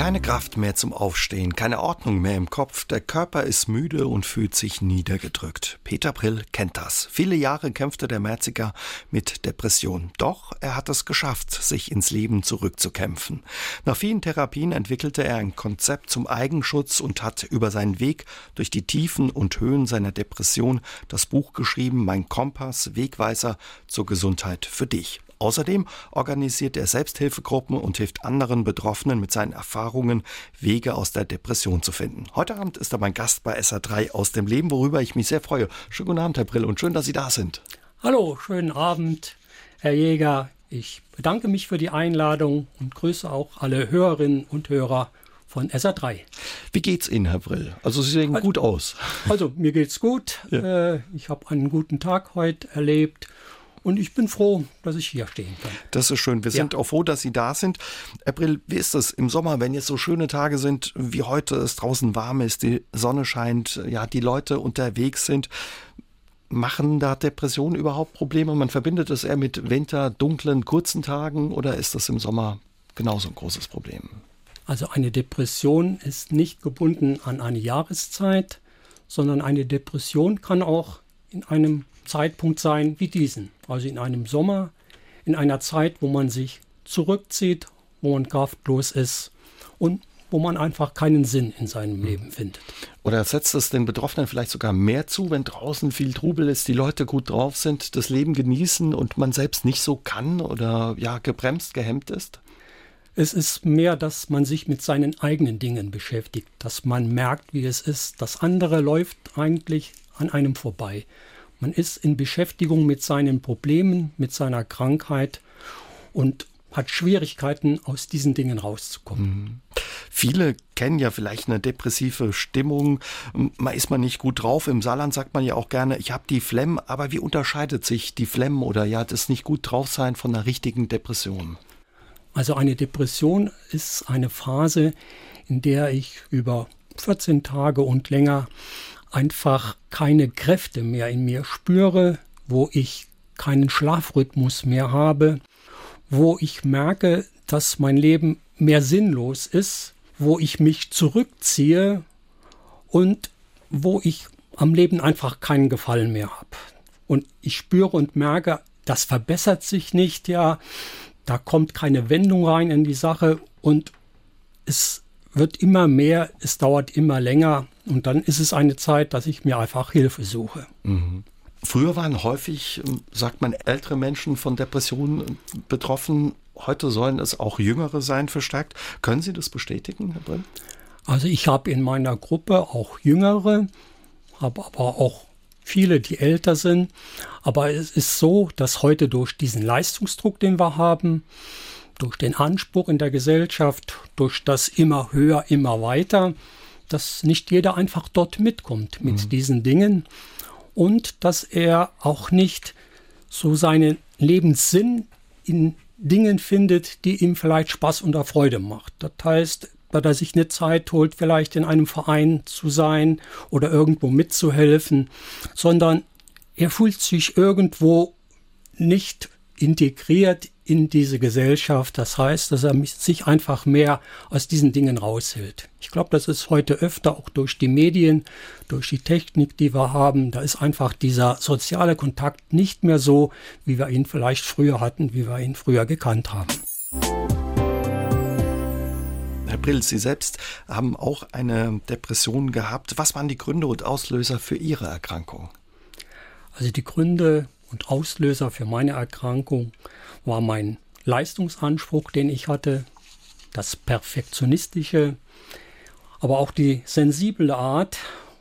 Keine Kraft mehr zum Aufstehen, keine Ordnung mehr im Kopf, der Körper ist müde und fühlt sich niedergedrückt. Peter Brill kennt das. Viele Jahre kämpfte der Merziger mit Depression. Doch er hat es geschafft, sich ins Leben zurückzukämpfen. Nach vielen Therapien entwickelte er ein Konzept zum Eigenschutz und hat über seinen Weg durch die Tiefen und Höhen seiner Depression das Buch geschrieben, Mein Kompass, Wegweiser zur Gesundheit für dich. Außerdem organisiert er Selbsthilfegruppen und hilft anderen Betroffenen mit seinen Erfahrungen, Wege aus der Depression zu finden. Heute Abend ist er mein Gast bei SA3 aus dem Leben, worüber ich mich sehr freue. Schönen guten Abend, Herr Brill, und schön, dass Sie da sind. Hallo, schönen Abend, Herr Jäger. Ich bedanke mich für die Einladung und grüße auch alle Hörerinnen und Hörer von SA3. Wie geht's Ihnen, Herr Brill? Also Sie sehen gut aus. Also mir geht's gut. Ja. Äh, ich habe einen guten Tag heute erlebt und ich bin froh, dass ich hier stehen kann. Das ist schön. Wir ja. sind auch froh, dass Sie da sind. April, wie ist es im Sommer, wenn jetzt so schöne Tage sind, wie heute es draußen warm ist, die Sonne scheint, ja, die Leute unterwegs sind? Machen da Depressionen überhaupt Probleme? Man verbindet es eher mit Winter, dunklen, kurzen Tagen oder ist das im Sommer genauso ein großes Problem? Also eine Depression ist nicht gebunden an eine Jahreszeit, sondern eine Depression kann auch in einem Zeitpunkt sein wie diesen, also in einem Sommer, in einer Zeit, wo man sich zurückzieht, wo man kraftlos ist und wo man einfach keinen Sinn in seinem hm. Leben findet. Oder setzt es den Betroffenen vielleicht sogar mehr zu, wenn draußen viel Trubel ist, die Leute gut drauf sind, das Leben genießen und man selbst nicht so kann oder ja gebremst, gehemmt ist? Es ist mehr, dass man sich mit seinen eigenen Dingen beschäftigt, dass man merkt, wie es ist. Das andere läuft eigentlich an einem vorbei. Man ist in Beschäftigung mit seinen Problemen, mit seiner Krankheit und hat Schwierigkeiten, aus diesen Dingen rauszukommen. Mhm. Viele kennen ja vielleicht eine depressive Stimmung. Man ist man nicht gut drauf. Im Saarland sagt man ja auch gerne, ich habe die Flemm. Aber wie unterscheidet sich die Flemm oder ja das nicht gut drauf sein von einer richtigen Depression? Also eine Depression ist eine Phase, in der ich über 14 Tage und länger einfach keine Kräfte mehr in mir spüre, wo ich keinen Schlafrhythmus mehr habe, wo ich merke, dass mein Leben mehr sinnlos ist, wo ich mich zurückziehe und wo ich am Leben einfach keinen Gefallen mehr habe. Und ich spüre und merke, das verbessert sich nicht, ja, da kommt keine Wendung rein in die Sache und es wird immer mehr, es dauert immer länger und dann ist es eine Zeit, dass ich mir einfach Hilfe suche. Mhm. Früher waren häufig, ähm, sagt man, ältere Menschen von Depressionen äh, betroffen. Heute sollen es auch Jüngere sein, verstärkt. Können Sie das bestätigen, Herr Brill? Also ich habe in meiner Gruppe auch Jüngere, habe aber auch viele, die älter sind. Aber es ist so, dass heute durch diesen Leistungsdruck, den wir haben, durch den Anspruch in der Gesellschaft, durch das immer höher, immer weiter, dass nicht jeder einfach dort mitkommt mit mhm. diesen Dingen und dass er auch nicht so seinen Lebenssinn in Dingen findet, die ihm vielleicht Spaß und Freude macht. Das heißt, weil er sich eine Zeit holt, vielleicht in einem Verein zu sein oder irgendwo mitzuhelfen, sondern er fühlt sich irgendwo nicht integriert in diese Gesellschaft. Das heißt, dass er sich einfach mehr aus diesen Dingen raushält. Ich glaube, das ist heute öfter auch durch die Medien, durch die Technik, die wir haben. Da ist einfach dieser soziale Kontakt nicht mehr so, wie wir ihn vielleicht früher hatten, wie wir ihn früher gekannt haben. Herr Brill, Sie selbst haben auch eine Depression gehabt. Was waren die Gründe und Auslöser für Ihre Erkrankung? Also die Gründe und Auslöser für meine Erkrankung war mein Leistungsanspruch, den ich hatte, das Perfektionistische, aber auch die sensible Art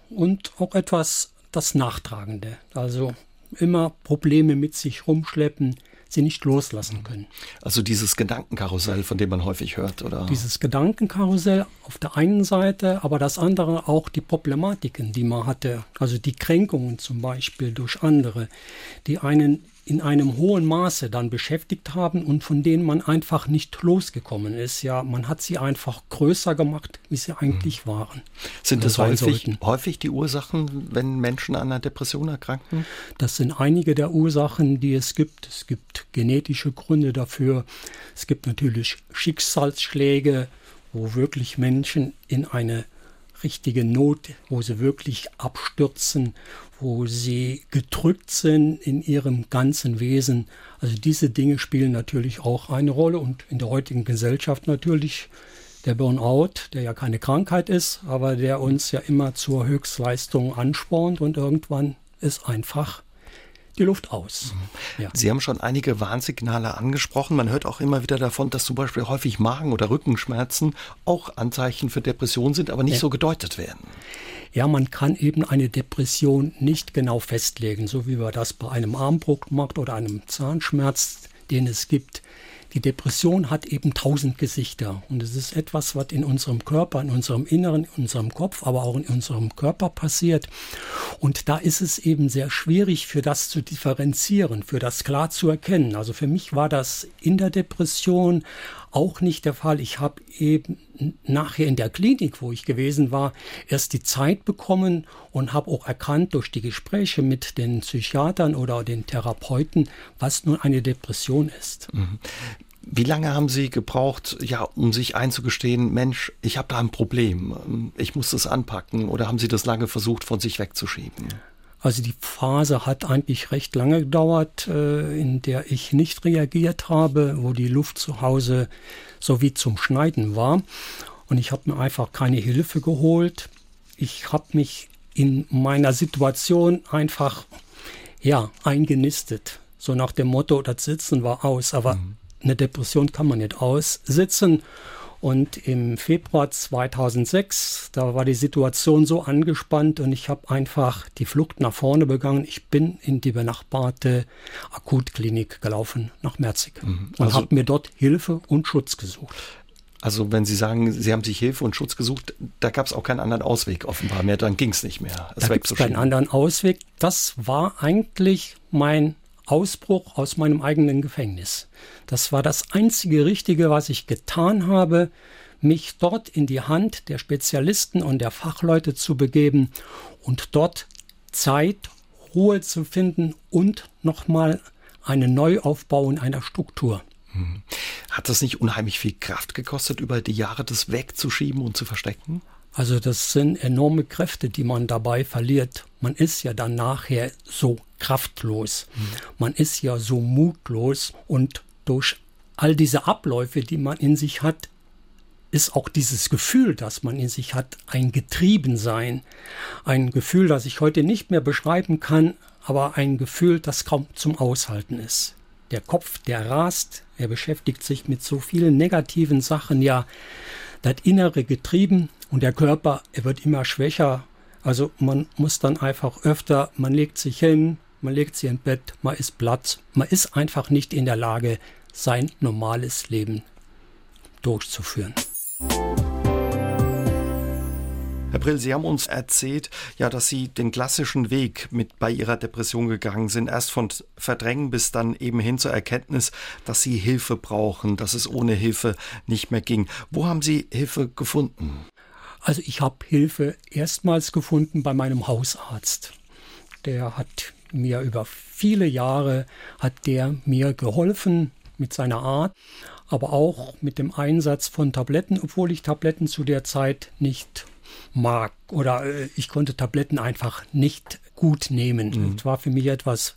und auch etwas das Nachtragende. Also immer Probleme mit sich rumschleppen, sie nicht loslassen können. Also dieses Gedankenkarussell, von dem man häufig hört, oder? Dieses Gedankenkarussell auf der einen Seite, aber das andere auch die Problematiken, die man hatte, also die Kränkungen zum Beispiel durch andere, die einen in einem hohen Maße dann beschäftigt haben und von denen man einfach nicht losgekommen ist. Ja, man hat sie einfach größer gemacht, wie sie eigentlich mhm. waren. Sind das häufig, häufig die Ursachen, wenn Menschen an einer Depression erkranken? Das sind einige der Ursachen, die es gibt. Es gibt genetische Gründe dafür. Es gibt natürlich Schicksalsschläge, wo wirklich Menschen in eine richtige Not, wo sie wirklich abstürzen, wo sie gedrückt sind in ihrem ganzen Wesen. Also diese Dinge spielen natürlich auch eine Rolle und in der heutigen Gesellschaft natürlich der Burnout, der ja keine Krankheit ist, aber der uns ja immer zur Höchstleistung anspornt und irgendwann ist einfach die Luft aus. Mhm. Ja. Sie haben schon einige Warnsignale angesprochen. Man hört auch immer wieder davon, dass zum Beispiel häufig Magen- oder Rückenschmerzen auch Anzeichen für Depression sind, aber nicht ja. so gedeutet werden. Ja, man kann eben eine Depression nicht genau festlegen, so wie man das bei einem Armbruch macht oder einem Zahnschmerz, den es gibt. Die Depression hat eben tausend Gesichter und es ist etwas, was in unserem Körper, in unserem Inneren, in unserem Kopf, aber auch in unserem Körper passiert. Und da ist es eben sehr schwierig, für das zu differenzieren, für das klar zu erkennen. Also für mich war das in der Depression auch nicht der Fall. Ich habe eben nachher in der Klinik, wo ich gewesen war, erst die Zeit bekommen und habe auch erkannt durch die Gespräche mit den Psychiatern oder den Therapeuten, was nun eine Depression ist. Mhm. Wie lange haben Sie gebraucht, ja, um sich einzugestehen, Mensch, ich habe da ein Problem, ich muss das anpacken, oder haben Sie das lange versucht, von sich wegzuschieben? Also die Phase hat eigentlich recht lange gedauert, äh, in der ich nicht reagiert habe, wo die Luft zu Hause so wie zum Schneiden war. Und ich habe mir einfach keine Hilfe geholt. Ich habe mich in meiner Situation einfach ja eingenistet. So nach dem Motto, das Sitzen war aus. Aber mhm. eine Depression kann man nicht aussitzen. Und im Februar 2006, da war die Situation so angespannt und ich habe einfach die Flucht nach vorne begangen. Ich bin in die benachbarte Akutklinik gelaufen nach Merzig mhm. also, und habe mir dort Hilfe und Schutz gesucht. Also wenn Sie sagen, Sie haben sich Hilfe und Schutz gesucht, da gab es auch keinen anderen Ausweg offenbar mehr, dann ging es nicht mehr. Es da gibt es keinen anderen Ausweg. Das war eigentlich mein Ausbruch aus meinem eigenen Gefängnis. Das war das einzige Richtige, was ich getan habe, mich dort in die Hand der Spezialisten und der Fachleute zu begeben und dort Zeit, Ruhe zu finden und nochmal einen Neuaufbau in einer Struktur. Hm. Hat das nicht unheimlich viel Kraft gekostet, über die Jahre das wegzuschieben und zu verstecken? Also das sind enorme Kräfte, die man dabei verliert. Man ist ja dann nachher so kraftlos. Mhm. Man ist ja so mutlos und durch all diese Abläufe, die man in sich hat, ist auch dieses Gefühl, das man in sich hat, ein Getriebensein. Ein Gefühl, das ich heute nicht mehr beschreiben kann, aber ein Gefühl, das kaum zum Aushalten ist. Der Kopf, der rast, er beschäftigt sich mit so vielen negativen Sachen, ja, das innere Getrieben und der Körper, er wird immer schwächer. Also man muss dann einfach öfter, man legt sich hin, man legt sich ins Bett, man ist platt, man ist einfach nicht in der Lage, sein normales Leben durchzuführen. Herr Brill, Sie haben uns erzählt, ja, dass Sie den klassischen Weg mit bei Ihrer Depression gegangen sind. Erst von Verdrängen bis dann eben hin zur Erkenntnis, dass Sie Hilfe brauchen, dass es ohne Hilfe nicht mehr ging. Wo haben Sie Hilfe gefunden? Also ich habe Hilfe erstmals gefunden bei meinem Hausarzt. Der hat mir über viele Jahre hat der mir geholfen mit seiner Art, aber auch mit dem Einsatz von Tabletten, obwohl ich Tabletten zu der Zeit nicht mag oder äh, ich konnte Tabletten einfach nicht gut nehmen. Mhm. Das war für mich etwas,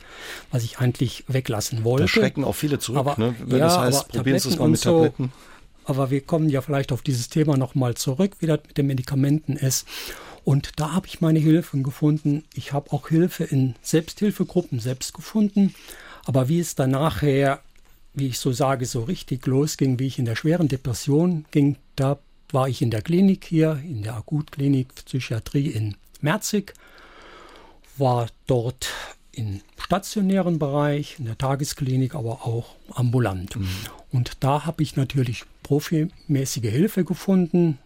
was ich eigentlich weglassen wollte. Da schrecken auch viele zurück, aber, ne? wenn ja, das heißt, probieren Sie es mal mit Tabletten. So, aber wir kommen ja vielleicht auf dieses Thema nochmal zurück, wie das mit den Medikamenten ist. Und da habe ich meine Hilfen gefunden. Ich habe auch Hilfe in Selbsthilfegruppen selbst gefunden. Aber wie es dann nachher, wie ich so sage, so richtig losging, wie ich in der schweren Depression ging, da war ich in der Klinik hier, in der Akutklinik Psychiatrie in Merzig, war dort im stationären Bereich, in der Tagesklinik, aber auch ambulant. Mhm. Und da habe ich natürlich profimäßige Hilfe gefunden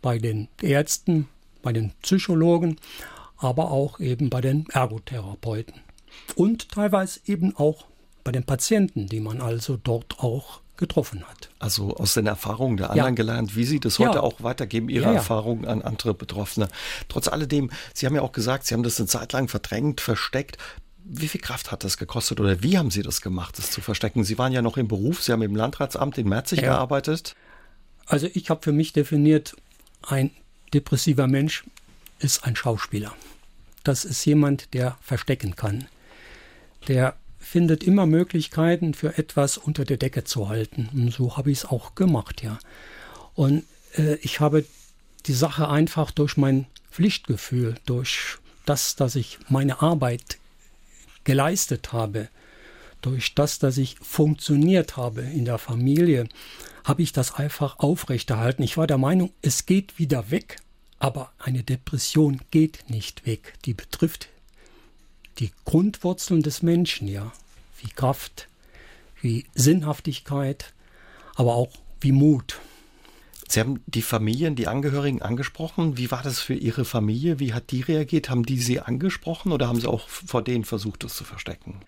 bei den Ärzten, bei den Psychologen, aber auch eben bei den Ergotherapeuten. Und teilweise eben auch bei den Patienten, die man also dort auch getroffen hat. Also aus den Erfahrungen der anderen ja. gelernt, wie Sie das heute ja. auch weitergeben, Ihre ja, Erfahrungen an andere Betroffene. Trotz alledem, Sie haben ja auch gesagt, Sie haben das eine Zeit lang verdrängt, versteckt. Wie viel Kraft hat das gekostet oder wie haben Sie das gemacht, das zu verstecken? Sie waren ja noch im Beruf, Sie haben im Landratsamt in Merzig gearbeitet. Also ich habe für mich definiert, ein depressiver Mensch ist ein Schauspieler. Das ist jemand, der verstecken kann. Der findet immer Möglichkeiten für etwas unter der Decke zu halten. Und so habe ich es auch gemacht, ja. Und äh, ich habe die Sache einfach durch mein Pflichtgefühl, durch das, dass ich meine Arbeit geleistet habe, durch das, dass ich funktioniert habe in der Familie, habe ich das einfach aufrechterhalten. Ich war der Meinung, es geht wieder weg, aber eine Depression geht nicht weg. Die betrifft die Grundwurzeln des Menschen, ja, wie Kraft, wie Sinnhaftigkeit, aber auch wie Mut. Sie haben die Familien, die Angehörigen angesprochen. Wie war das für Ihre Familie? Wie hat die reagiert? Haben die Sie angesprochen oder haben Sie auch vor denen versucht, das zu verstecken?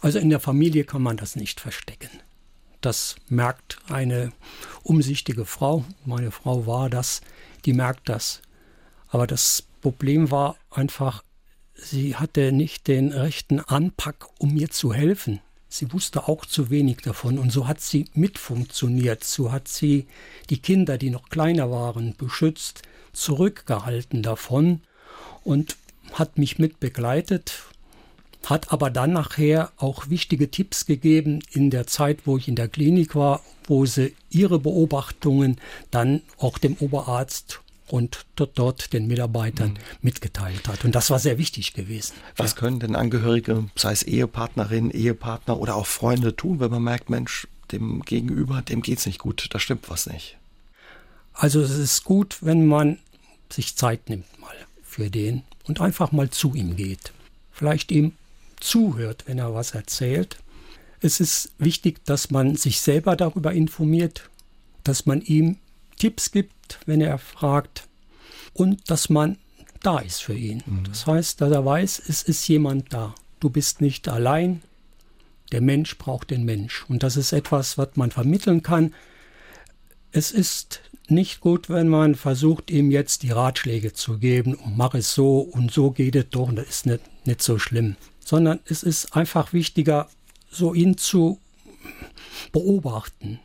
Also in der Familie kann man das nicht verstecken. Das merkt eine umsichtige Frau. Meine Frau war das, die merkt das. Aber das Problem war einfach, sie hatte nicht den rechten Anpack, um mir zu helfen. Sie wusste auch zu wenig davon und so hat sie mitfunktioniert. So hat sie die Kinder, die noch kleiner waren, beschützt, zurückgehalten davon und hat mich mitbegleitet, hat aber dann nachher auch wichtige Tipps gegeben in der Zeit, wo ich in der Klinik war, wo sie ihre Beobachtungen dann auch dem Oberarzt und dort, den Mitarbeitern mhm. mitgeteilt hat. Und das war sehr wichtig gewesen. Was können denn Angehörige, sei es Ehepartnerin, Ehepartner oder auch Freunde tun, wenn man merkt, Mensch, dem Gegenüber, dem geht es nicht gut, da stimmt was nicht? Also es ist gut, wenn man sich Zeit nimmt mal für den und einfach mal zu ihm geht. Vielleicht ihm zuhört, wenn er was erzählt. Es ist wichtig, dass man sich selber darüber informiert, dass man ihm Tipps gibt, wenn er fragt und dass man da ist für ihn. Mhm. Das heißt, dass er weiß, es ist jemand da. Du bist nicht allein. Der Mensch braucht den Mensch. Und das ist etwas, was man vermitteln kann. Es ist nicht gut, wenn man versucht, ihm jetzt die Ratschläge zu geben und mach es so und so geht es doch und das ist nicht, nicht so schlimm. Sondern es ist einfach wichtiger, so ihn zu beobachten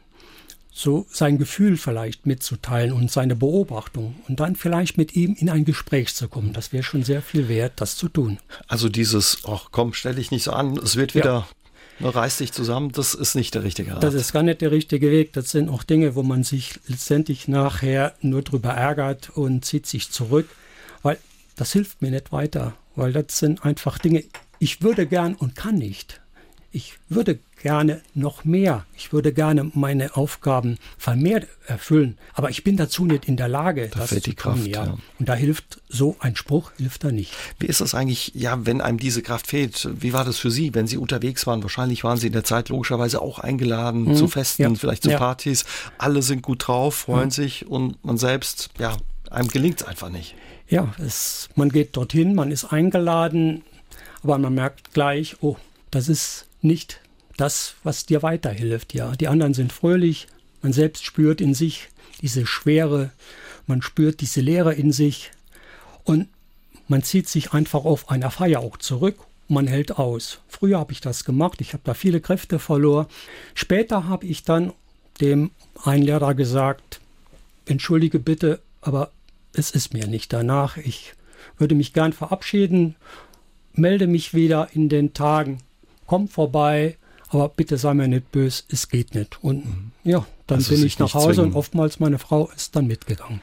so sein Gefühl vielleicht mitzuteilen und seine Beobachtung und dann vielleicht mit ihm in ein Gespräch zu kommen. Das wäre schon sehr viel wert, das zu tun. Also dieses, ach komm, stell dich nicht so an, es wird wieder, ja. reiß dich zusammen, das ist nicht der richtige Rat. Das ist gar nicht der richtige Weg. Das sind auch Dinge, wo man sich letztendlich nachher nur drüber ärgert und zieht sich zurück, weil das hilft mir nicht weiter, weil das sind einfach Dinge, ich würde gern und kann nicht ich würde gerne noch mehr, ich würde gerne meine Aufgaben vermehrt erfüllen, aber ich bin dazu nicht in der Lage, da das fällt zu die Kraft, tun, ja. ja. Und da hilft so ein Spruch, hilft da nicht. Wie ist das eigentlich, ja, wenn einem diese Kraft fehlt? Wie war das für Sie, wenn Sie unterwegs waren? Wahrscheinlich waren Sie in der Zeit logischerweise auch eingeladen mhm. zu Festen, ja. vielleicht zu ja. Partys. Alle sind gut drauf, freuen mhm. sich und man selbst, ja, einem gelingt es einfach nicht. Ja, es, man geht dorthin, man ist eingeladen, aber man merkt gleich, oh, das ist nicht das, was dir weiterhilft. Ja, die anderen sind fröhlich, man selbst spürt in sich diese Schwere, man spürt diese Leere in sich und man zieht sich einfach auf einer Feier auch zurück. Man hält aus. Früher habe ich das gemacht, ich habe da viele Kräfte verloren. Später habe ich dann dem Einlehrer gesagt, entschuldige bitte, aber es ist mir nicht danach. Ich würde mich gern verabschieden, melde mich wieder in den Tagen komm vorbei, aber bitte sei mir nicht böse, es geht nicht. Und mhm. ja, dann also bin ich nach Hause zwingen. und oftmals meine Frau ist dann mitgegangen.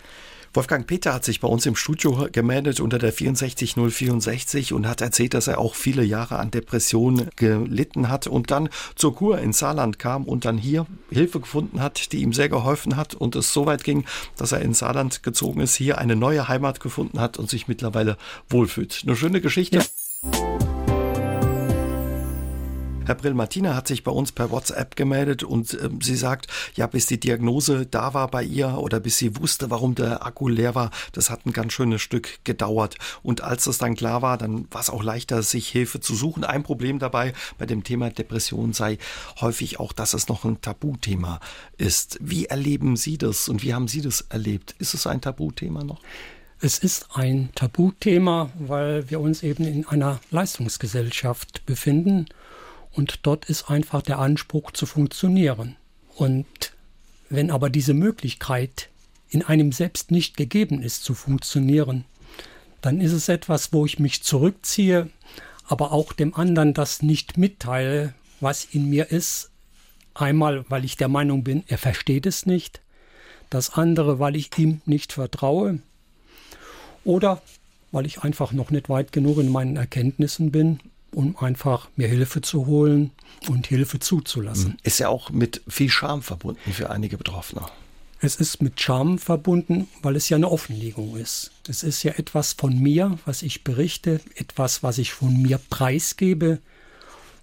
Wolfgang Peter hat sich bei uns im Studio gemeldet unter der 64064 und hat erzählt, dass er auch viele Jahre an Depressionen gelitten hat und dann zur Kur in Saarland kam und dann hier Hilfe gefunden hat, die ihm sehr geholfen hat und es so weit ging, dass er in Saarland gezogen ist, hier eine neue Heimat gefunden hat und sich mittlerweile wohlfühlt. Eine schöne Geschichte. Ja. Herr Brill, Martina hat sich bei uns per WhatsApp gemeldet und äh, sie sagt, ja, bis die Diagnose da war bei ihr oder bis sie wusste, warum der Akku leer war, das hat ein ganz schönes Stück gedauert. Und als es dann klar war, dann war es auch leichter, sich Hilfe zu suchen. Ein Problem dabei bei dem Thema Depression sei häufig auch, dass es noch ein Tabuthema ist. Wie erleben Sie das und wie haben Sie das erlebt? Ist es ein Tabuthema noch? Es ist ein Tabuthema, weil wir uns eben in einer Leistungsgesellschaft befinden und dort ist einfach der Anspruch zu funktionieren. Und wenn aber diese Möglichkeit in einem selbst nicht gegeben ist zu funktionieren, dann ist es etwas, wo ich mich zurückziehe, aber auch dem anderen das nicht mitteile, was in mir ist. Einmal, weil ich der Meinung bin, er versteht es nicht. Das andere, weil ich ihm nicht vertraue. Oder weil ich einfach noch nicht weit genug in meinen Erkenntnissen bin um einfach mir Hilfe zu holen und Hilfe zuzulassen. Mhm. Ist ja auch mit viel Scham verbunden für einige Betroffene. Es ist mit Scham verbunden, weil es ja eine Offenlegung ist. Es ist ja etwas von mir, was ich berichte, etwas, was ich von mir preisgebe,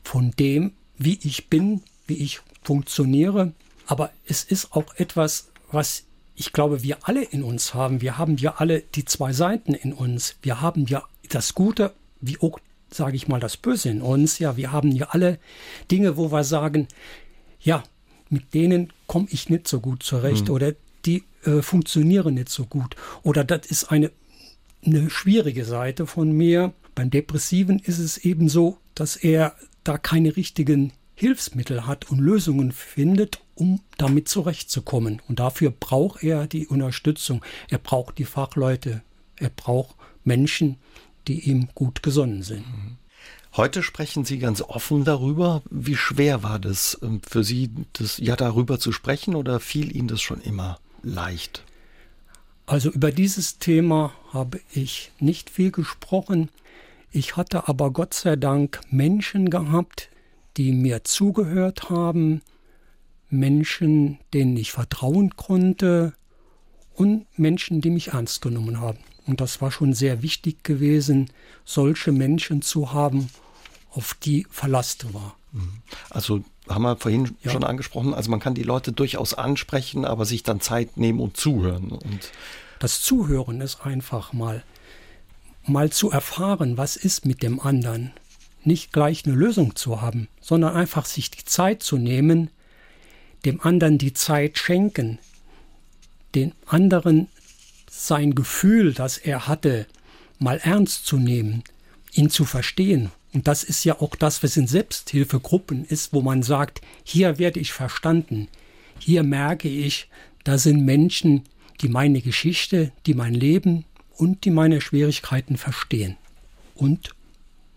von dem, wie ich bin, wie ich funktioniere. Aber es ist auch etwas, was ich glaube, wir alle in uns haben. Wir haben ja alle die zwei Seiten in uns. Wir haben ja das Gute wie auch sage ich mal, das Böse in uns. Ja, wir haben ja alle Dinge, wo wir sagen, ja, mit denen komme ich nicht so gut zurecht mhm. oder die äh, funktionieren nicht so gut. Oder das ist eine, eine schwierige Seite von mir. Beim Depressiven ist es eben so, dass er da keine richtigen Hilfsmittel hat und Lösungen findet, um damit zurechtzukommen. Und dafür braucht er die Unterstützung. Er braucht die Fachleute. Er braucht Menschen, die ihm gut gesonnen sind. Heute sprechen Sie ganz offen darüber. Wie schwer war das ähm, für Sie, das ja darüber zu sprechen oder fiel Ihnen das schon immer leicht? Also über dieses Thema habe ich nicht viel gesprochen. Ich hatte aber Gott sei Dank Menschen gehabt, die mir zugehört haben, Menschen, denen ich vertrauen konnte und Menschen, die mich ernst genommen haben. Und das war schon sehr wichtig gewesen, solche Menschen zu haben, auf die Verlass war. Mhm. Also haben wir vorhin ja. schon angesprochen, also man kann die Leute durchaus ansprechen, aber sich dann Zeit nehmen und zuhören. Und das Zuhören ist einfach mal, mal zu erfahren, was ist mit dem anderen. Nicht gleich eine Lösung zu haben, sondern einfach sich die Zeit zu nehmen, dem anderen die Zeit schenken, den anderen sein Gefühl, das er hatte, mal ernst zu nehmen, ihn zu verstehen. Und das ist ja auch das, was in Selbsthilfegruppen ist, wo man sagt, hier werde ich verstanden, hier merke ich, da sind Menschen, die meine Geschichte, die mein Leben und die meine Schwierigkeiten verstehen und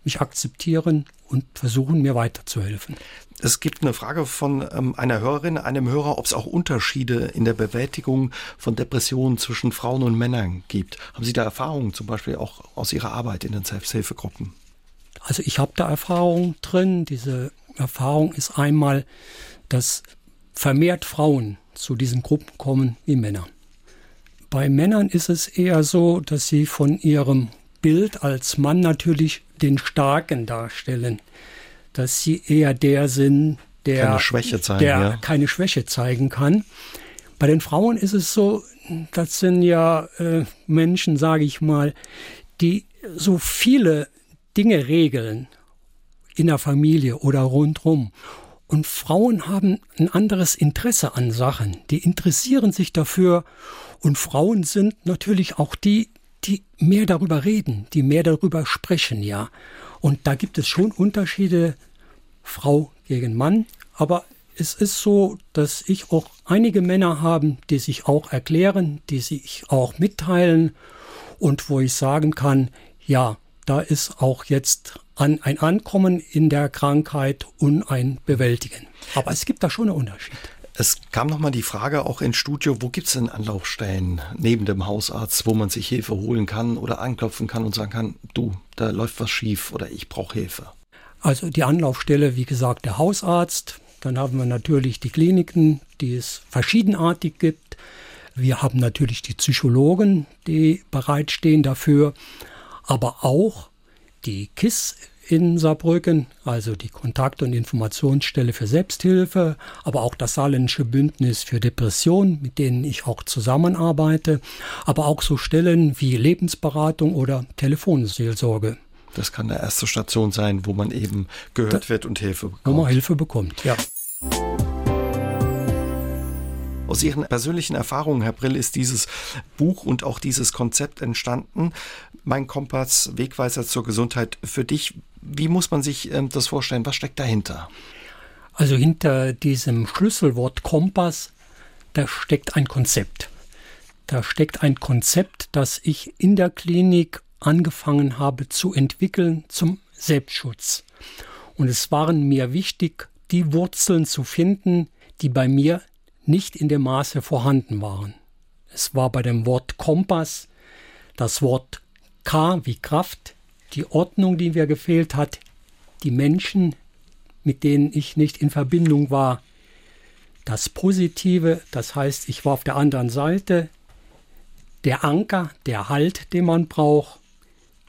mich akzeptieren und versuchen, mir weiterzuhelfen. Es gibt eine Frage von ähm, einer Hörerin, einem Hörer, ob es auch Unterschiede in der Bewältigung von Depressionen zwischen Frauen und Männern gibt. Haben Sie da Erfahrungen zum Beispiel auch aus Ihrer Arbeit in den Selbsthilfegruppen? Also ich habe da Erfahrung drin. Diese Erfahrung ist einmal, dass vermehrt Frauen zu diesen Gruppen kommen wie Männer. Bei Männern ist es eher so, dass sie von ihrem Bild als Mann natürlich den Starken darstellen dass sie eher der sind, der keine Schwäche zeigen, der ja. keine Schwäche zeigen kann. Bei den Frauen ist es so, das sind ja äh, Menschen, sage ich mal, die so viele Dinge regeln in der Familie oder rundherum. Und Frauen haben ein anderes Interesse an Sachen. Die interessieren sich dafür. Und Frauen sind natürlich auch die, die mehr darüber reden, die mehr darüber sprechen, ja. Und da gibt es schon Unterschiede Frau gegen Mann. Aber es ist so, dass ich auch einige Männer haben, die sich auch erklären, die sich auch mitteilen und wo ich sagen kann, ja, da ist auch jetzt an ein Ankommen in der Krankheit und ein Bewältigen. Aber es gibt da schon einen Unterschied. Es kam nochmal die Frage auch ins Studio, wo gibt es denn Anlaufstellen neben dem Hausarzt, wo man sich Hilfe holen kann oder anklopfen kann und sagen kann, du, da läuft was schief oder ich brauche Hilfe. Also die Anlaufstelle, wie gesagt, der Hausarzt. Dann haben wir natürlich die Kliniken, die es verschiedenartig gibt. Wir haben natürlich die Psychologen, die bereitstehen dafür, aber auch die KISS in Saarbrücken, also die Kontakt- und Informationsstelle für Selbsthilfe, aber auch das Saarländische Bündnis für Depression, mit denen ich auch zusammenarbeite, aber auch so Stellen wie Lebensberatung oder Telefonseelsorge. Das kann eine erste Station sein, wo man eben gehört da, wird und Hilfe bekommt. Wo man Hilfe bekommt, ja. Aus Ihren persönlichen Erfahrungen, Herr Brill, ist dieses Buch und auch dieses Konzept entstanden. Mein Kompass, Wegweiser zur Gesundheit für dich. Wie muss man sich ähm, das vorstellen? Was steckt dahinter? Also hinter diesem Schlüsselwort Kompass, da steckt ein Konzept. Da steckt ein Konzept, das ich in der Klinik angefangen habe zu entwickeln zum Selbstschutz. Und es waren mir wichtig, die Wurzeln zu finden, die bei mir nicht in dem Maße vorhanden waren. Es war bei dem Wort Kompass das Wort K wie Kraft, die Ordnung, die mir gefehlt hat, die Menschen, mit denen ich nicht in Verbindung war, das Positive, das heißt, ich war auf der anderen Seite, der Anker, der Halt, den man braucht,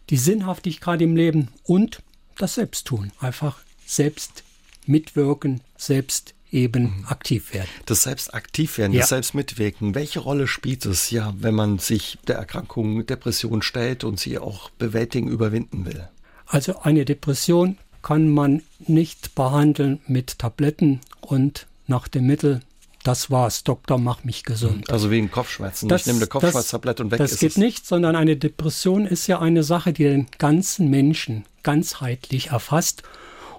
die Sinnhaftigkeit im Leben und das Selbsttun, einfach selbst mitwirken, selbst eben mhm. aktiv werden. Das selbst aktiv werden, ja. das selbst mitwirken. Welche Rolle spielt es ja, wenn man sich der Erkrankung Depression stellt und sie auch bewältigen, überwinden will? Also eine Depression kann man nicht behandeln mit Tabletten und nach dem Mittel das war's, Doktor, mach mich gesund. Also wegen Kopfschmerzen. Das, ich nehme eine Kopfschmerztablette und weg das ist geht es. nicht, sondern eine Depression ist ja eine Sache, die den ganzen Menschen ganzheitlich erfasst.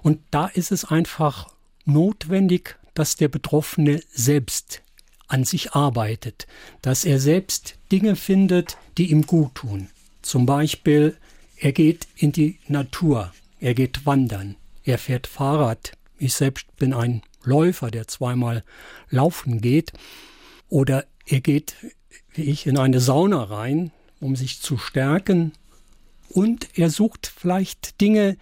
Und da ist es einfach notwendig, dass der Betroffene selbst an sich arbeitet, dass er selbst Dinge findet, die ihm gut tun. Zum Beispiel, er geht in die Natur, er geht wandern, er fährt Fahrrad. Ich selbst bin ein Läufer, der zweimal laufen geht. Oder er geht, wie ich, in eine Sauna rein, um sich zu stärken. Und er sucht vielleicht Dinge,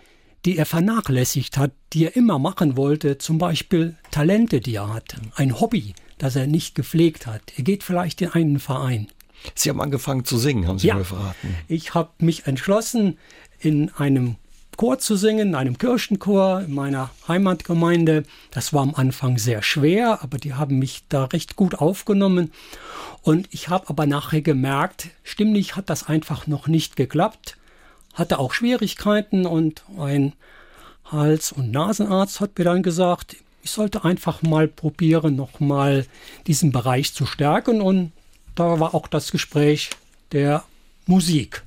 die er vernachlässigt hat, die er immer machen wollte, zum Beispiel Talente, die er hat, ein Hobby, das er nicht gepflegt hat. Er geht vielleicht in einen Verein. Sie haben angefangen zu singen, haben Sie ja, mir verraten. Ich habe mich entschlossen, in einem Chor zu singen, in einem Kirchenchor in meiner Heimatgemeinde. Das war am Anfang sehr schwer, aber die haben mich da recht gut aufgenommen. Und ich habe aber nachher gemerkt, stimmlich hat das einfach noch nicht geklappt hatte auch Schwierigkeiten und ein Hals- und Nasenarzt hat mir dann gesagt, ich sollte einfach mal probieren, nochmal diesen Bereich zu stärken. Und da war auch das Gespräch der Musik.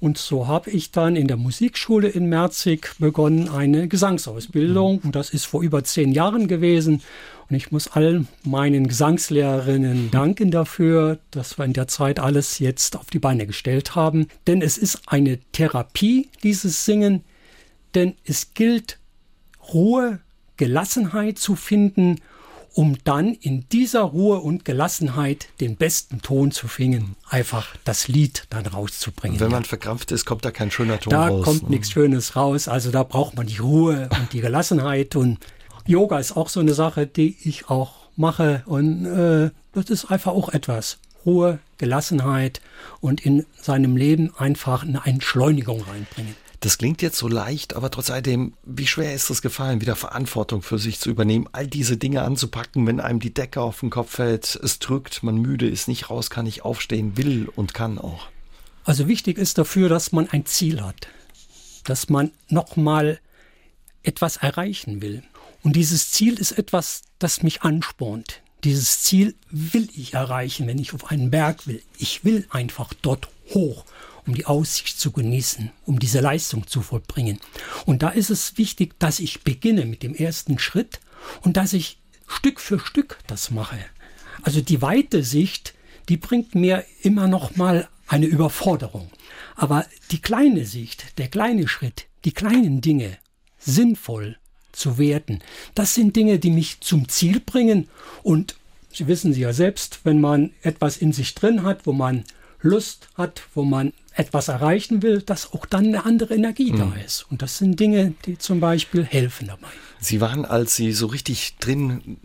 Und so habe ich dann in der Musikschule in Merzig begonnen, eine Gesangsausbildung. Und das ist vor über zehn Jahren gewesen. Und ich muss all meinen Gesangslehrerinnen danken dafür, dass wir in der Zeit alles jetzt auf die Beine gestellt haben. Denn es ist eine Therapie, dieses Singen. Denn es gilt, Ruhe, Gelassenheit zu finden um dann in dieser Ruhe und Gelassenheit den besten Ton zu finden, einfach das Lied dann rauszubringen. Und wenn man verkrampft ist, kommt da kein schöner Ton da raus. Da kommt ne? nichts Schönes raus. Also da braucht man die Ruhe und die Gelassenheit. Und Yoga ist auch so eine Sache, die ich auch mache. Und äh, das ist einfach auch etwas. Ruhe, Gelassenheit und in seinem Leben einfach eine Entschleunigung reinbringen. Das klingt jetzt so leicht, aber trotz alledem, wie schwer ist es gefallen, wieder Verantwortung für sich zu übernehmen, all diese Dinge anzupacken, wenn einem die Decke auf den Kopf fällt, es drückt, man müde ist, nicht raus kann, nicht aufstehen will und kann auch. Also wichtig ist dafür, dass man ein Ziel hat, dass man nochmal etwas erreichen will. Und dieses Ziel ist etwas, das mich anspornt. Dieses Ziel will ich erreichen, wenn ich auf einen Berg will. Ich will einfach dort hoch um die Aussicht zu genießen, um diese Leistung zu vollbringen. Und da ist es wichtig, dass ich beginne mit dem ersten Schritt und dass ich Stück für Stück das mache. Also die weite Sicht, die bringt mir immer noch mal eine Überforderung. Aber die kleine Sicht, der kleine Schritt, die kleinen Dinge sinnvoll zu werten, das sind Dinge, die mich zum Ziel bringen und Sie wissen Sie ja selbst, wenn man etwas in sich drin hat, wo man Lust hat, wo man etwas erreichen will, dass auch dann eine andere Energie mhm. da ist. Und das sind Dinge, die zum Beispiel helfen dabei. Sie waren, als Sie so richtig drin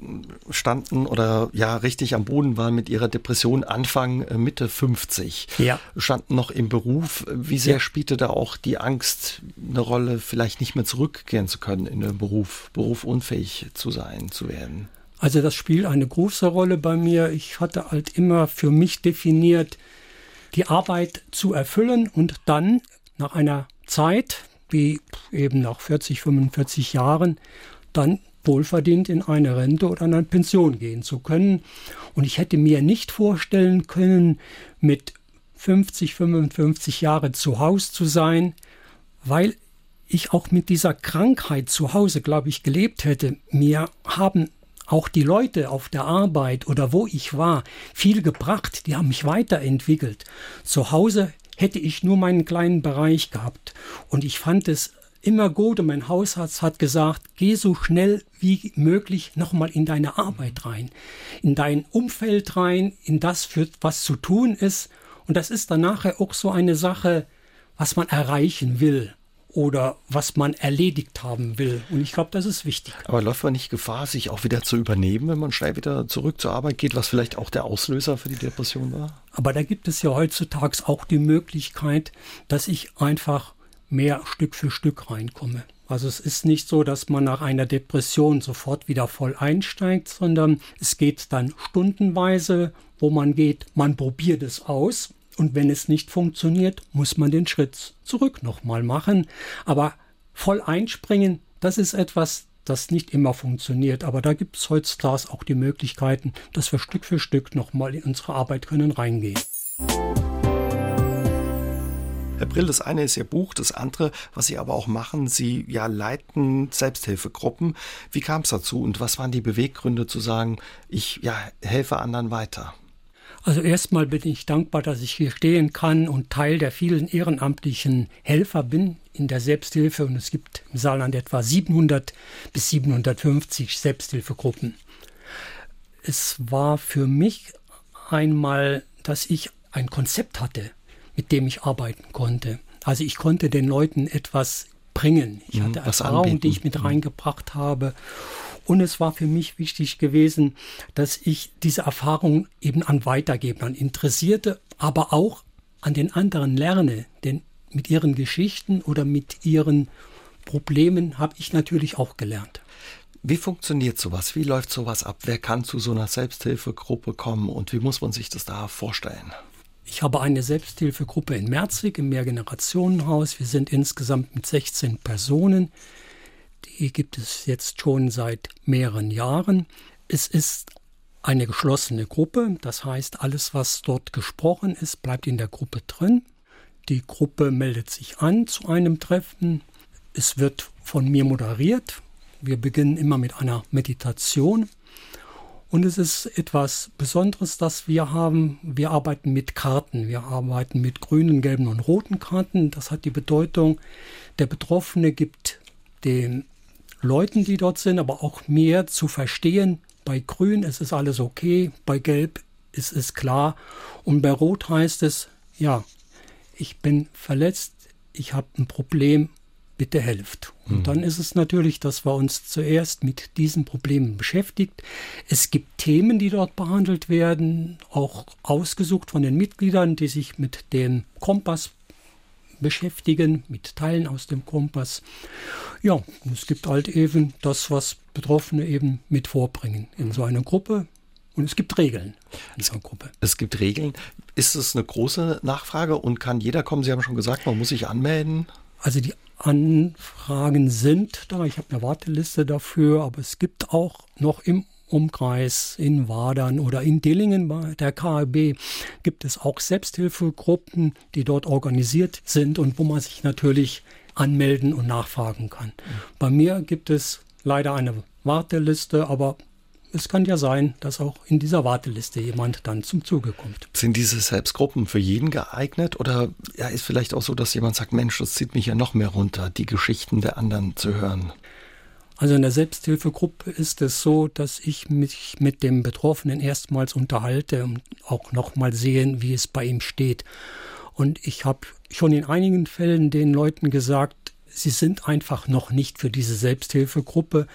standen oder ja richtig am Boden waren mit Ihrer Depression Anfang äh, Mitte 50, ja. standen noch im Beruf. Wie sehr ja. spielte da auch die Angst eine Rolle, vielleicht nicht mehr zurückkehren zu können in den Beruf, berufsunfähig zu sein, zu werden? Also das spielt eine große Rolle bei mir. Ich hatte halt immer für mich definiert, die Arbeit zu erfüllen und dann nach einer Zeit, wie eben nach 40, 45 Jahren, dann wohlverdient in eine Rente oder in eine Pension gehen zu können. Und ich hätte mir nicht vorstellen können, mit 50, 55 Jahren zu Hause zu sein, weil ich auch mit dieser Krankheit zu Hause, glaube ich, gelebt hätte. Mir haben auch die Leute auf der Arbeit oder wo ich war viel gebracht, die haben mich weiterentwickelt. Zu Hause hätte ich nur meinen kleinen Bereich gehabt und ich fand es immer gut und mein Hausarzt hat gesagt, geh so schnell wie möglich nochmal in deine Arbeit rein, in dein Umfeld rein, in das, für was zu tun ist. Und das ist dann nachher auch so eine Sache, was man erreichen will oder was man erledigt haben will. Und ich glaube, das ist wichtig. Aber läuft man nicht Gefahr, sich auch wieder zu übernehmen, wenn man schnell wieder zurück zur Arbeit geht, was vielleicht auch der Auslöser für die Depression war? Aber da gibt es ja heutzutage auch die Möglichkeit, dass ich einfach mehr Stück für Stück reinkomme. Also es ist nicht so, dass man nach einer Depression sofort wieder voll einsteigt, sondern es geht dann stundenweise, wo man geht, man probiert es aus und wenn es nicht funktioniert, muss man den Schritt zurück nochmal machen. Aber voll einspringen, das ist etwas, das nicht immer funktioniert. Aber da gibt es heutzutage auch die Möglichkeiten, dass wir Stück für Stück nochmal in unsere Arbeit können reingehen. Herr Brill, das eine ist Ihr Buch, das andere, was Sie aber auch machen, Sie ja leiten Selbsthilfegruppen. Wie kam es dazu und was waren die Beweggründe zu sagen, ich ja, helfe anderen weiter? Also erstmal bin ich dankbar, dass ich hier stehen kann und Teil der vielen ehrenamtlichen Helfer bin in der Selbsthilfe. Und es gibt im Saarland etwa 700 bis 750 Selbsthilfegruppen. Es war für mich einmal, dass ich ein Konzept hatte, mit dem ich arbeiten konnte. Also ich konnte den Leuten etwas bringen. Ich mhm, hatte Erfahrungen, die ich mit mhm. reingebracht habe. Und es war für mich wichtig gewesen, dass ich diese Erfahrung eben an weitergeben, an Interessierte, aber auch an den anderen lerne. Denn mit ihren Geschichten oder mit ihren Problemen habe ich natürlich auch gelernt. Wie funktioniert sowas? Wie läuft sowas ab? Wer kann zu so einer Selbsthilfegruppe kommen und wie muss man sich das da vorstellen? Ich habe eine Selbsthilfegruppe in Merzig im Mehrgenerationenhaus. Wir sind insgesamt mit 16 Personen. Die gibt es jetzt schon seit mehreren Jahren. Es ist eine geschlossene Gruppe, das heißt, alles, was dort gesprochen ist, bleibt in der Gruppe drin. Die Gruppe meldet sich an zu einem Treffen. Es wird von mir moderiert. Wir beginnen immer mit einer Meditation. Und es ist etwas Besonderes, das wir haben. Wir arbeiten mit Karten. Wir arbeiten mit grünen, gelben und roten Karten. Das hat die Bedeutung, der Betroffene gibt den Leuten, die dort sind, aber auch mehr zu verstehen. Bei Grün ist es alles okay, bei Gelb ist es klar und bei Rot heißt es, ja, ich bin verletzt, ich habe ein Problem, bitte helft. Und mhm. dann ist es natürlich, dass wir uns zuerst mit diesen Problemen beschäftigt. Es gibt Themen, die dort behandelt werden, auch ausgesucht von den Mitgliedern, die sich mit dem Kompass beschäftigen, mit Teilen aus dem Kompass. Ja, es gibt halt eben das, was Betroffene eben mit vorbringen in so einer Gruppe. Und es gibt Regeln in so einer Gruppe. Es gibt Regeln. Ist es eine große Nachfrage und kann jeder kommen? Sie haben schon gesagt, man muss sich anmelden. Also die Anfragen sind da. Ich habe eine Warteliste dafür, aber es gibt auch noch im Umkreis in Wadern oder in Dillingen bei der KAB gibt es auch Selbsthilfegruppen, die dort organisiert sind und wo man sich natürlich anmelden und nachfragen kann. Bei mir gibt es leider eine Warteliste, aber es kann ja sein, dass auch in dieser Warteliste jemand dann zum Zuge kommt. Sind diese Selbstgruppen für jeden geeignet oder ja, ist vielleicht auch so, dass jemand sagt, Mensch, das zieht mich ja noch mehr runter, die Geschichten der anderen zu hören? Also in der Selbsthilfegruppe ist es so, dass ich mich mit dem Betroffenen erstmals unterhalte und auch nochmal sehen, wie es bei ihm steht. Und ich habe schon in einigen Fällen den Leuten gesagt, sie sind einfach noch nicht für diese Selbsthilfegruppe,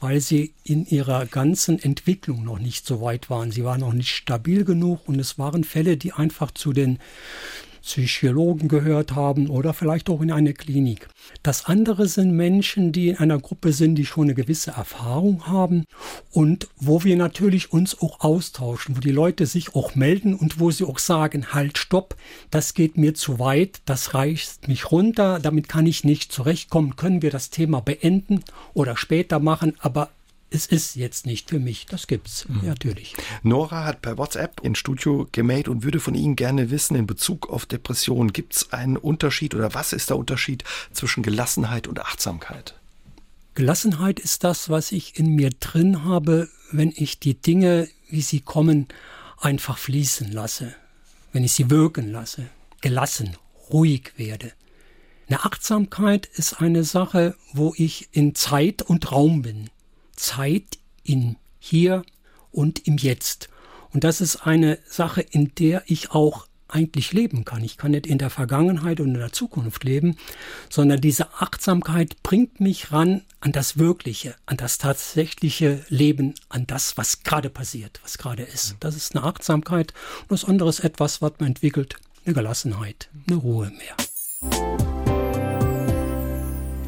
weil sie in ihrer ganzen Entwicklung noch nicht so weit waren. Sie waren noch nicht stabil genug und es waren Fälle, die einfach zu den Psychologen gehört haben oder vielleicht auch in eine Klinik. Das andere sind Menschen, die in einer Gruppe sind, die schon eine gewisse Erfahrung haben und wo wir natürlich uns auch austauschen, wo die Leute sich auch melden und wo sie auch sagen, halt, stopp, das geht mir zu weit, das reißt mich runter, damit kann ich nicht zurechtkommen, können wir das Thema beenden oder später machen, aber es ist jetzt nicht für mich. Das gibt's mhm. natürlich. Nora hat per WhatsApp ins Studio gemeldet und würde von Ihnen gerne wissen in Bezug auf Depressionen. Gibt es einen Unterschied oder was ist der Unterschied zwischen Gelassenheit und Achtsamkeit? Gelassenheit ist das, was ich in mir drin habe, wenn ich die Dinge, wie sie kommen, einfach fließen lasse, wenn ich sie wirken lasse, gelassen, ruhig werde. Eine Achtsamkeit ist eine Sache, wo ich in Zeit und Raum bin. Zeit in hier und im Jetzt. Und das ist eine Sache, in der ich auch eigentlich leben kann. Ich kann nicht in der Vergangenheit und in der Zukunft leben, sondern diese Achtsamkeit bringt mich ran an das Wirkliche, an das tatsächliche Leben, an das, was gerade passiert, was gerade ist. Das ist eine Achtsamkeit und das andere ist etwas, was man entwickelt, eine Gelassenheit, eine Ruhe mehr.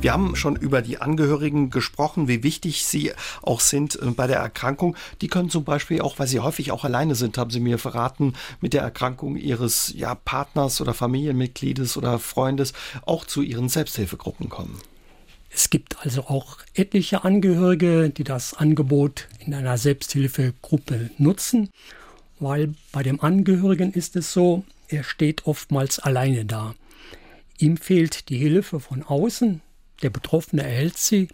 Wir haben schon über die Angehörigen gesprochen, wie wichtig sie auch sind äh, bei der Erkrankung. Die können zum Beispiel auch, weil sie häufig auch alleine sind, haben sie mir verraten, mit der Erkrankung ihres ja, Partners oder Familienmitgliedes oder Freundes auch zu ihren Selbsthilfegruppen kommen. Es gibt also auch etliche Angehörige, die das Angebot in einer Selbsthilfegruppe nutzen, weil bei dem Angehörigen ist es so, er steht oftmals alleine da. Ihm fehlt die Hilfe von außen, der Betroffene erhält sie,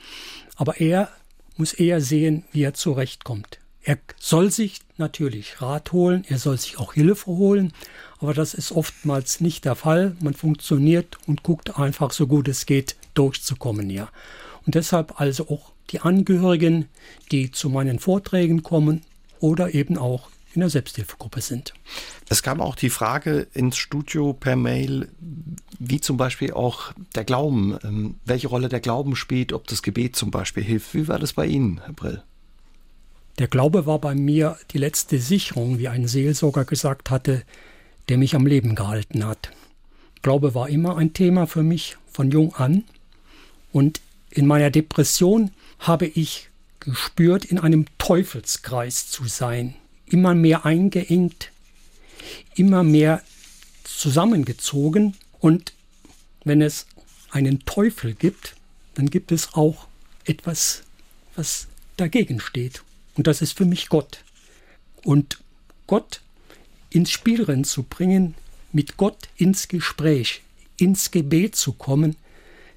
aber er muss eher sehen, wie er zurechtkommt. Er soll sich natürlich Rat holen, er soll sich auch Hilfe holen, aber das ist oftmals nicht der Fall. Man funktioniert und guckt einfach so gut es geht durchzukommen, ja. Und deshalb also auch die Angehörigen, die zu meinen Vorträgen kommen oder eben auch in der Selbsthilfegruppe sind. Es kam auch die Frage ins Studio per Mail, wie zum Beispiel auch der Glauben, ähm, welche Rolle der Glauben spielt, ob das Gebet zum Beispiel hilft. Wie war das bei Ihnen, Herr Brill? Der Glaube war bei mir die letzte Sicherung, wie ein Seelsorger gesagt hatte, der mich am Leben gehalten hat. Glaube war immer ein Thema für mich von jung an. Und in meiner Depression habe ich gespürt, in einem Teufelskreis zu sein immer mehr eingeengt, immer mehr zusammengezogen. Und wenn es einen Teufel gibt, dann gibt es auch etwas, was dagegen steht. Und das ist für mich Gott. Und Gott ins Spielrennen zu bringen, mit Gott ins Gespräch, ins Gebet zu kommen,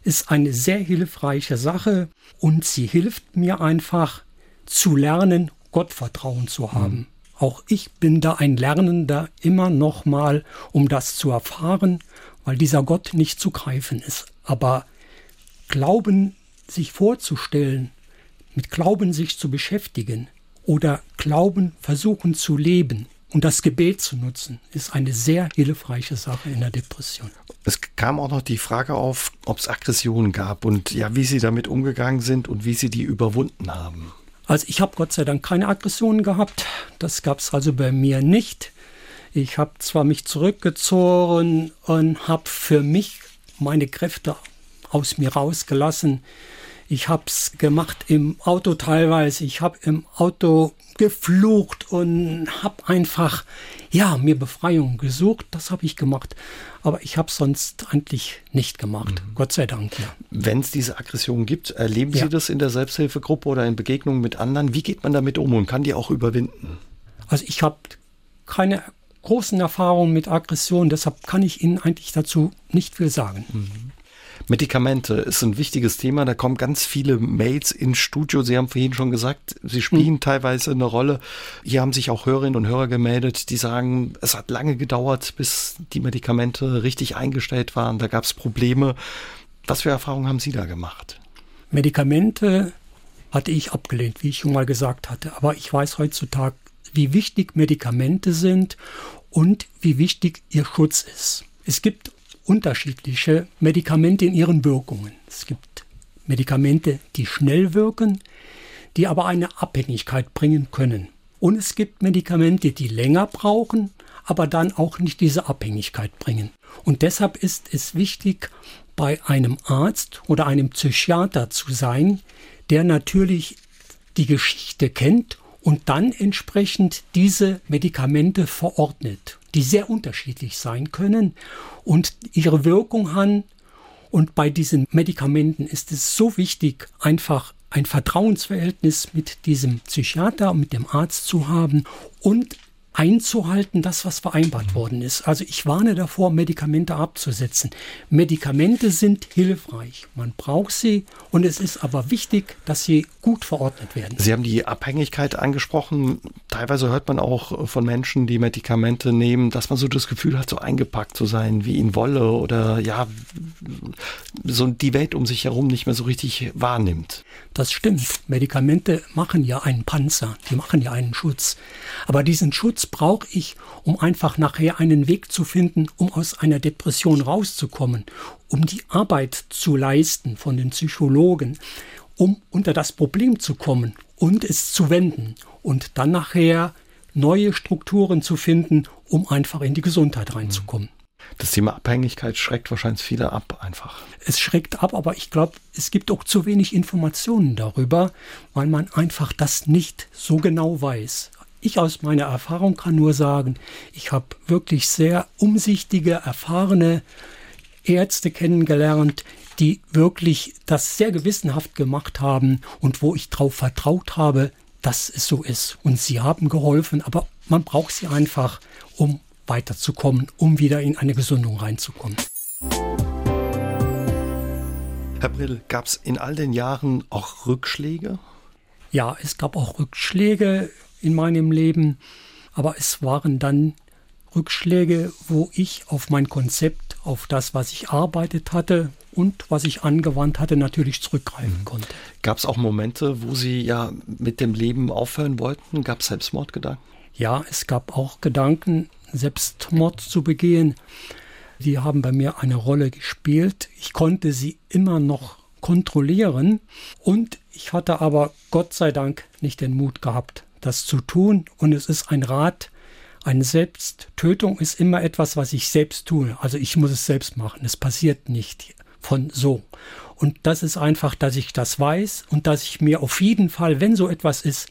ist eine sehr hilfreiche Sache und sie hilft mir einfach zu lernen, Gottvertrauen zu haben. Auch ich bin da ein Lernender immer noch mal, um das zu erfahren, weil dieser Gott nicht zu greifen ist. Aber Glauben sich vorzustellen, mit Glauben sich zu beschäftigen oder Glauben versuchen zu leben und das Gebet zu nutzen, ist eine sehr hilfreiche Sache in der Depression. Es kam auch noch die Frage auf, ob es Aggressionen gab und ja, wie Sie damit umgegangen sind und wie Sie die überwunden haben. Also ich habe Gott sei Dank keine Aggressionen gehabt. Das gab es also bei mir nicht. Ich habe zwar mich zurückgezogen und habe für mich meine Kräfte aus mir rausgelassen. Ich habe es gemacht im Auto teilweise. Ich habe im Auto geflucht und habe einfach, ja, mir Befreiung gesucht. Das habe ich gemacht. Aber ich habe sonst eigentlich nicht gemacht. Mhm. Gott sei Dank, ja. Wenn es diese Aggression gibt, erleben ja. Sie das in der Selbsthilfegruppe oder in Begegnungen mit anderen? Wie geht man damit um und kann die auch überwinden? Also ich habe keine großen Erfahrungen mit Aggression, deshalb kann ich Ihnen eigentlich dazu nicht viel sagen. Mhm. Medikamente ist ein wichtiges Thema. Da kommen ganz viele Mails ins Studio. Sie haben vorhin schon gesagt, sie spielen mhm. teilweise eine Rolle. Hier haben sich auch Hörerinnen und Hörer gemeldet, die sagen, es hat lange gedauert, bis die Medikamente richtig eingestellt waren. Da gab es Probleme. Was für Erfahrungen haben Sie da gemacht? Medikamente hatte ich abgelehnt, wie ich schon mal gesagt hatte. Aber ich weiß heutzutage, wie wichtig Medikamente sind und wie wichtig ihr Schutz ist. Es gibt unterschiedliche Medikamente in ihren Wirkungen. Es gibt Medikamente, die schnell wirken, die aber eine Abhängigkeit bringen können. Und es gibt Medikamente, die länger brauchen, aber dann auch nicht diese Abhängigkeit bringen. Und deshalb ist es wichtig, bei einem Arzt oder einem Psychiater zu sein, der natürlich die Geschichte kennt und dann entsprechend diese Medikamente verordnet, die sehr unterschiedlich sein können und ihre Wirkung haben. Und bei diesen Medikamenten ist es so wichtig, einfach ein Vertrauensverhältnis mit diesem Psychiater, mit dem Arzt zu haben und einzuhalten, das, was vereinbart worden ist. Also ich warne davor, Medikamente abzusetzen. Medikamente sind hilfreich. Man braucht sie und es ist aber wichtig, dass sie gut verordnet werden. Sie haben die Abhängigkeit angesprochen. Teilweise hört man auch von Menschen, die Medikamente nehmen, dass man so das Gefühl hat, so eingepackt zu sein wie in Wolle oder ja, so die Welt um sich herum nicht mehr so richtig wahrnimmt. Das stimmt. Medikamente machen ja einen Panzer, die machen ja einen Schutz. Aber diesen Schutz Schutz brauche ich, um einfach nachher einen Weg zu finden, um aus einer Depression rauszukommen, um die Arbeit zu leisten von den Psychologen, um unter das Problem zu kommen und es zu wenden und dann nachher neue Strukturen zu finden, um einfach in die Gesundheit reinzukommen. Das Thema Abhängigkeit schreckt wahrscheinlich viele ab einfach. Es schreckt ab, aber ich glaube, es gibt auch zu wenig Informationen darüber, weil man einfach das nicht so genau weiß. Ich aus meiner Erfahrung kann nur sagen, ich habe wirklich sehr umsichtige, erfahrene Ärzte kennengelernt, die wirklich das sehr gewissenhaft gemacht haben und wo ich darauf vertraut habe, dass es so ist. Und sie haben geholfen, aber man braucht sie einfach, um weiterzukommen, um wieder in eine Gesundung reinzukommen. Herr Brill, gab es in all den Jahren auch Rückschläge? Ja, es gab auch Rückschläge in meinem Leben, aber es waren dann Rückschläge, wo ich auf mein Konzept, auf das, was ich arbeitet hatte und was ich angewandt hatte, natürlich zurückgreifen mhm. konnte. Gab es auch Momente, wo Sie ja mit dem Leben aufhören wollten? Gab es Selbstmordgedanken? Ja, es gab auch Gedanken, Selbstmord zu begehen. Die haben bei mir eine Rolle gespielt. Ich konnte sie immer noch kontrollieren und ich hatte aber Gott sei Dank nicht den Mut gehabt, das zu tun. Und es ist ein Rat, eine Selbsttötung ist immer etwas, was ich selbst tue. Also ich muss es selbst machen. Es passiert nicht von so. Und das ist einfach, dass ich das weiß und dass ich mir auf jeden Fall, wenn so etwas ist,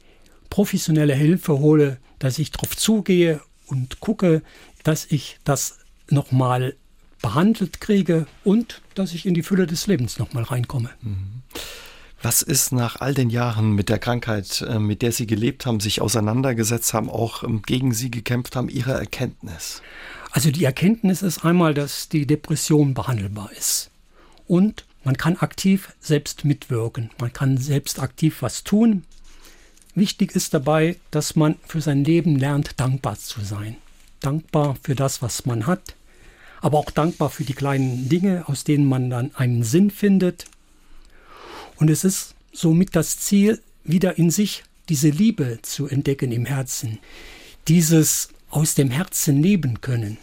professionelle Hilfe hole, dass ich darauf zugehe und gucke, dass ich das nochmal behandelt kriege und dass ich in die Fülle des Lebens nochmal reinkomme. Mhm. Was ist nach all den Jahren mit der Krankheit, äh, mit der Sie gelebt haben, sich auseinandergesetzt haben, auch ähm, gegen Sie gekämpft haben, Ihre Erkenntnis? Also die Erkenntnis ist einmal, dass die Depression behandelbar ist. Und man kann aktiv selbst mitwirken. Man kann selbst aktiv was tun. Wichtig ist dabei, dass man für sein Leben lernt, dankbar zu sein. Dankbar für das, was man hat, aber auch dankbar für die kleinen Dinge, aus denen man dann einen Sinn findet und es ist somit das Ziel, wieder in sich diese Liebe zu entdecken im Herzen, dieses aus dem Herzen leben können,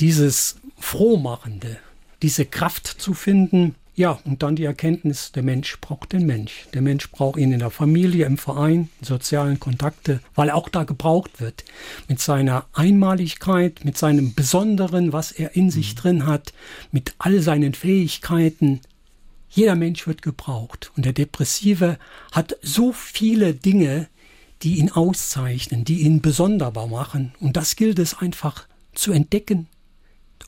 dieses Frohmachende, diese Kraft zu finden, ja, und dann die Erkenntnis, der Mensch braucht den Mensch. Der Mensch braucht ihn in der Familie, im Verein, in sozialen Kontakte, weil er auch da gebraucht wird. Mit seiner Einmaligkeit, mit seinem Besonderen, was er in sich mhm. drin hat, mit all seinen Fähigkeiten, jeder Mensch wird gebraucht. Und der Depressive hat so viele Dinge, die ihn auszeichnen, die ihn besonderbar machen. Und das gilt es einfach zu entdecken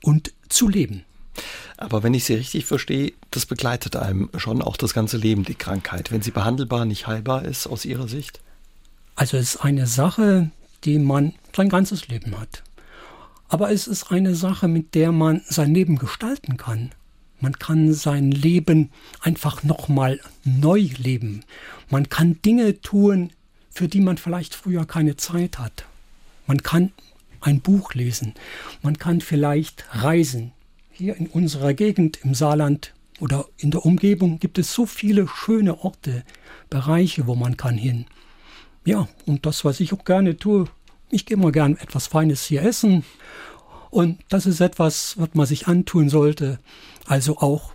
und zu leben. Aber wenn ich Sie richtig verstehe, das begleitet einem schon auch das ganze Leben, die Krankheit, wenn sie behandelbar, nicht heilbar ist aus Ihrer Sicht? Also es ist eine Sache, die man sein ganzes Leben hat. Aber es ist eine Sache, mit der man sein Leben gestalten kann. Man kann sein Leben einfach nochmal neu leben. Man kann Dinge tun, für die man vielleicht früher keine Zeit hat. Man kann ein Buch lesen. Man kann vielleicht reisen. Hier in unserer Gegend im Saarland oder in der Umgebung gibt es so viele schöne Orte, Bereiche, wo man kann hin. Ja, und das, was ich auch gerne tue, ich gehe mal gern etwas Feines hier essen Und das ist etwas, was man sich antun sollte. Also auch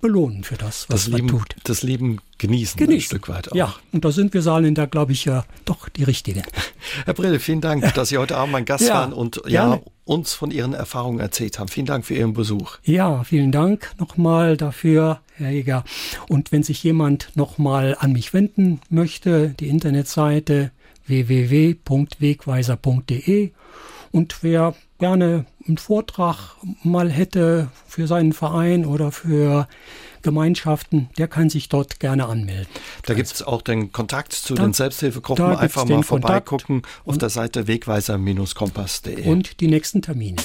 belohnen für das, was das man Leben, tut. Das Leben genießen, Genießen. ein Stück weit auch. Ja, und da sind wir Saarländer, glaube ich, ja doch die Richtigen. Herr Brill, vielen Dank, dass Sie heute Abend mein Gast Ja, waren und ja, gerne. uns von Ihren Erfahrungen erzählt haben. Vielen Dank für Ihren Besuch. Ja, vielen Dank nochmal dafür, Herr Jäger. Und wenn sich jemand nochmal an mich wenden möchte, die Internetseite www.wegweiser.de und wer gerne einen Vortrag mal hätte für seinen Verein oder für Gemeinschaften, der kann sich dort gerne anmelden. Da gibt es auch den Kontakt zu Da- den Selbsthilfegruppen. Einfach mal Kontakt. vorbeigucken auf der Seite wegweiser-kompass.de. Und die nächsten Termine.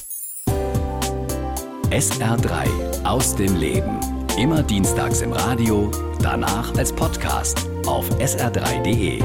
SR3 aus dem Leben. Immer dienstags im Radio, danach als Podcast auf sr3.de.